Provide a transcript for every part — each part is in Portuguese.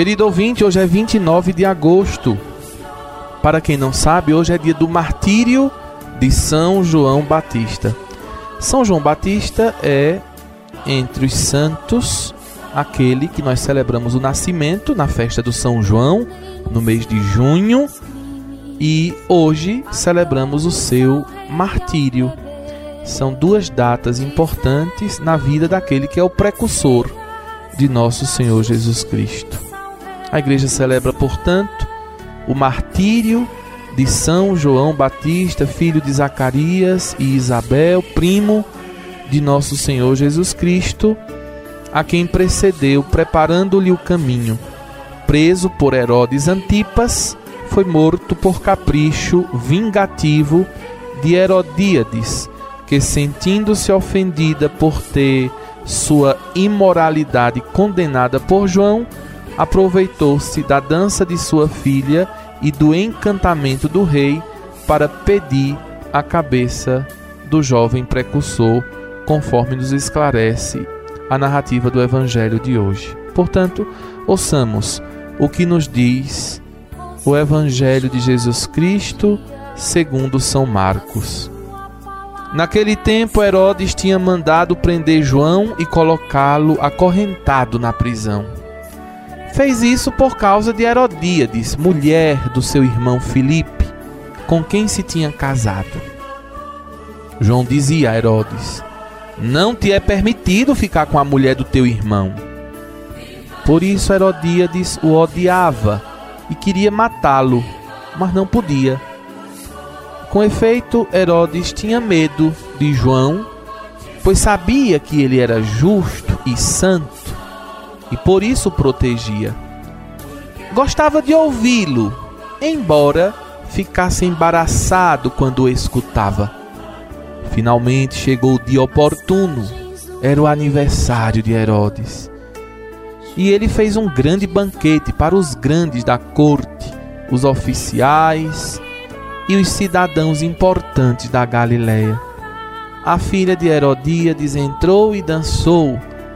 Querido ouvinte, hoje é 29 de agosto. Para quem não sabe, hoje é dia do martírio de São João Batista. São João Batista é, entre os santos, aquele que nós celebramos o nascimento na festa do São João, no mês de junho, e hoje celebramos o seu martírio. São duas datas importantes na vida daquele que é o precursor de nosso Senhor Jesus Cristo. A igreja celebra, portanto, o martírio de São João Batista, filho de Zacarias e Isabel, primo de nosso Senhor Jesus Cristo, a quem precedeu, preparando-lhe o caminho. Preso por Herodes Antipas, foi morto por capricho vingativo de Herodíades, que, sentindo-se ofendida por ter sua imoralidade condenada por João, aproveitou-se da dança de sua filha e do encantamento do rei para pedir a cabeça do jovem precursor, conforme nos esclarece a narrativa do Evangelho de hoje. Portanto, ouçamos o que nos diz o Evangelho de Jesus Cristo segundo São Marcos. Naquele tempo, Herodes tinha mandado prender João e colocá-lo acorrentado na prisão. Fez isso por causa de Herodíades, mulher do seu irmão Filipe, com quem se tinha casado. João dizia a Herodes: Não te é permitido ficar com a mulher do teu irmão. Por isso Herodíades o odiava e queria matá-lo, mas não podia com efeito, Herodes tinha medo de João, pois sabia que ele era justo e santo e por isso o protegia. Gostava de ouvi-lo, embora ficasse embaraçado quando o escutava. Finalmente chegou o dia oportuno. Era o aniversário de Herodes. E ele fez um grande banquete para os grandes da corte, os oficiais e os cidadãos importantes da Galiléia. A filha de Herodíades entrou e dançou,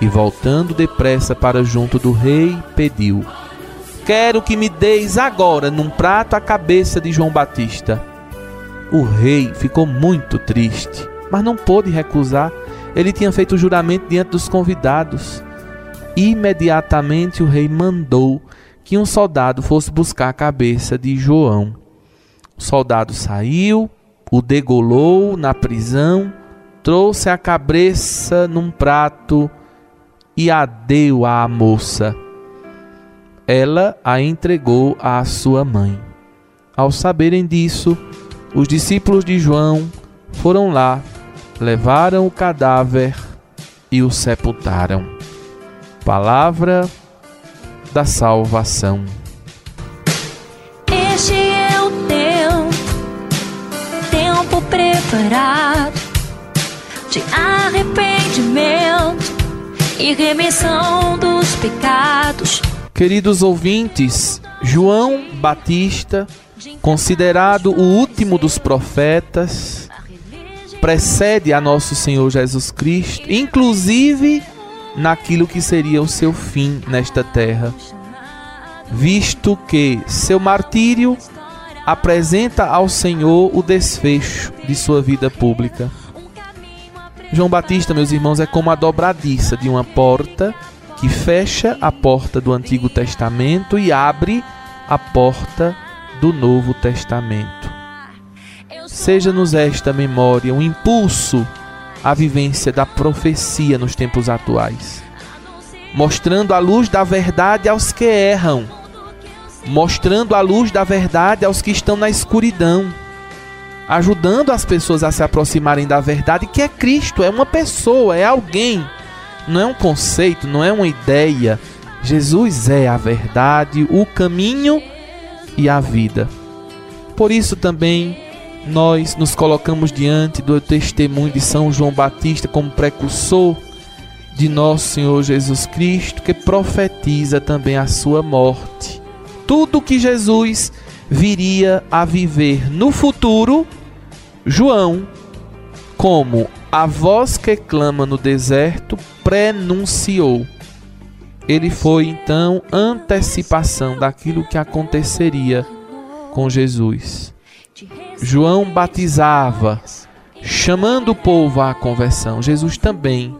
E voltando depressa para junto do rei, pediu: Quero que me deis agora num prato a cabeça de João Batista. O rei ficou muito triste, mas não pôde recusar. Ele tinha feito o juramento diante dos convidados. Imediatamente o rei mandou que um soldado fosse buscar a cabeça de João. O soldado saiu, o degolou na prisão, trouxe a cabeça num prato e a deu à moça. Ela a entregou à sua mãe. Ao saberem disso, os discípulos de João foram lá, levaram o cadáver e o sepultaram. Palavra da salvação. preparado de arrependimento e remissão dos pecados. Queridos ouvintes, João Batista, considerado o último dos profetas, precede a nosso Senhor Jesus Cristo, inclusive naquilo que seria o seu fim nesta terra, visto que seu martírio apresenta ao Senhor o desfecho de sua vida pública. João Batista, meus irmãos, é como a dobradiça de uma porta que fecha a porta do Antigo Testamento e abre a porta do Novo Testamento. Seja-nos esta memória um impulso à vivência da profecia nos tempos atuais, mostrando a luz da verdade aos que erram mostrando a luz da verdade aos que estão na escuridão, ajudando as pessoas a se aproximarem da verdade, que é Cristo, é uma pessoa, é alguém, não é um conceito, não é uma ideia. Jesus é a verdade, o caminho e a vida. Por isso também nós nos colocamos diante do testemunho de São João Batista como precursor de nosso Senhor Jesus Cristo, que profetiza também a sua morte. Tudo que Jesus viria a viver no futuro, João, como a voz que clama no deserto, prenunciou. Ele foi então antecipação daquilo que aconteceria com Jesus. João batizava, chamando o povo à conversão. Jesus também.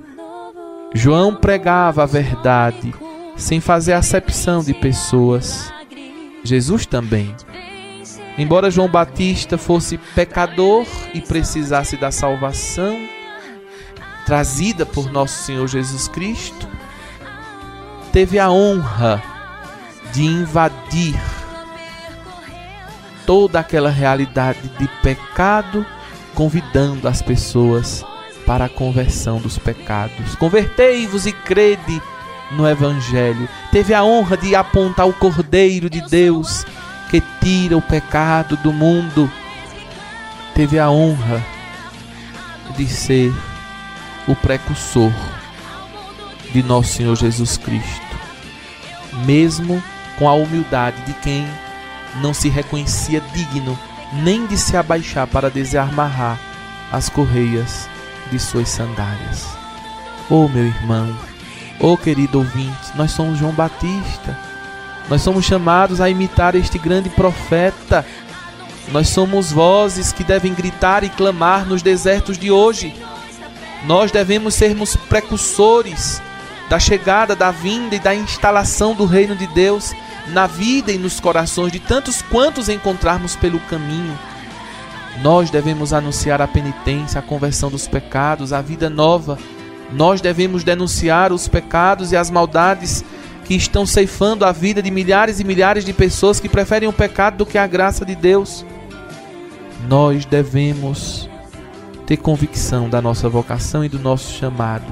João pregava a verdade, sem fazer acepção de pessoas. Jesus também. Embora João Batista fosse pecador e precisasse da salvação trazida por nosso Senhor Jesus Cristo, teve a honra de invadir toda aquela realidade de pecado, convidando as pessoas para a conversão dos pecados. Convertei-vos e crede no Evangelho. Teve a honra de apontar o Cordeiro de Deus que tira o pecado do mundo. Teve a honra de ser o precursor de nosso Senhor Jesus Cristo, mesmo com a humildade de quem não se reconhecia digno nem de se abaixar para desamarrar as correias de suas sandálias. Oh, meu irmão, oh, querido ouvinte, nós somos João Batista. Nós somos chamados a imitar este grande profeta. Nós somos vozes que devem gritar e clamar nos desertos de hoje. Nós devemos sermos precursores da chegada, da vinda e da instalação do reino de Deus na vida e nos corações de tantos quantos encontrarmos pelo caminho. Nós devemos anunciar a penitência, a conversão dos pecados, a vida nova. Nós devemos denunciar os pecados e as maldades que estão ceifando a vida de milhares e milhares de pessoas que preferem o pecado do que a graça de Deus. Nós devemos ter convicção da nossa vocação e do nosso chamado,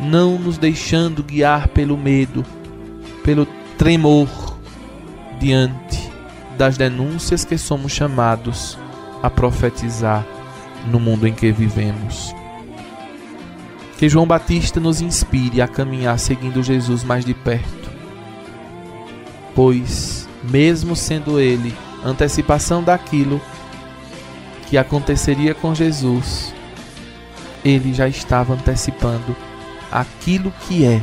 não nos deixando guiar pelo medo, pelo tremor diante das denúncias que somos chamados a profetizar no mundo em que vivemos. Que João Batista nos inspire a caminhar seguindo Jesus mais de perto, pois, mesmo sendo ele antecipação daquilo que aconteceria com Jesus, ele já estava antecipando aquilo que é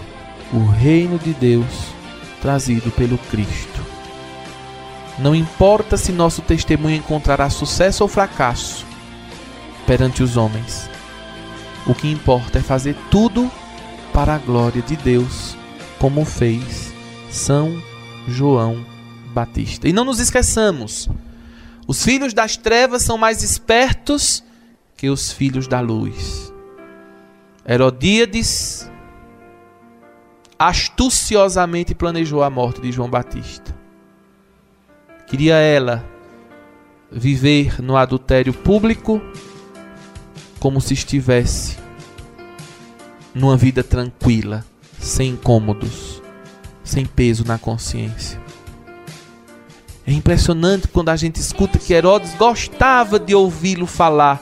o reino de Deus trazido pelo Cristo. Não importa se nosso testemunho encontrará sucesso ou fracasso perante os homens. O que importa é fazer tudo para a glória de Deus, como fez São João Batista. E não nos esqueçamos, os filhos das trevas são mais espertos que os filhos da luz. Herodíades astuciosamente planejou a morte de João Batista. Queria ela viver no adultério público como se estivesse numa vida tranquila, sem incômodos, sem peso na consciência. É impressionante quando a gente escuta que Herodes gostava de ouvi-lo falar,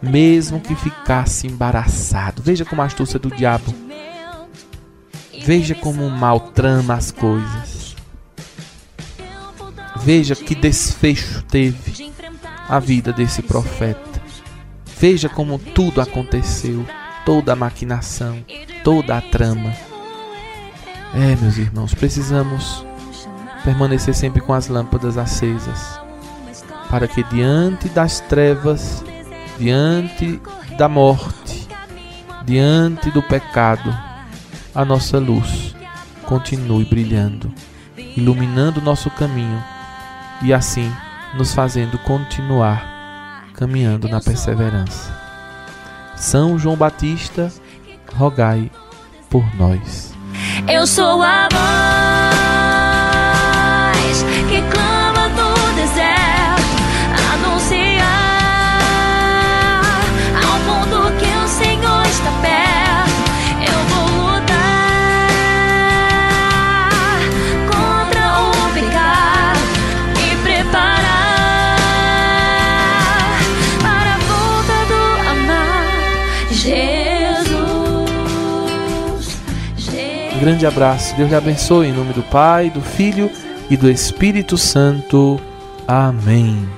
mesmo que ficasse embaraçado. Veja como a astúcia do diabo Veja como o mal trama as coisas. Veja que desfecho teve a vida desse profeta. Veja como tudo aconteceu, toda a maquinação, toda a trama. É, meus irmãos, precisamos permanecer sempre com as lâmpadas acesas, para que diante das trevas, diante da morte, diante do pecado, a nossa luz continue brilhando, iluminando nosso caminho e assim nos fazendo continuar caminhando na perseverança. São João Batista, rogai por nós. Eu sou a voz Um grande abraço. Deus lhe abençoe em nome do Pai, do Filho e do Espírito Santo. Amém.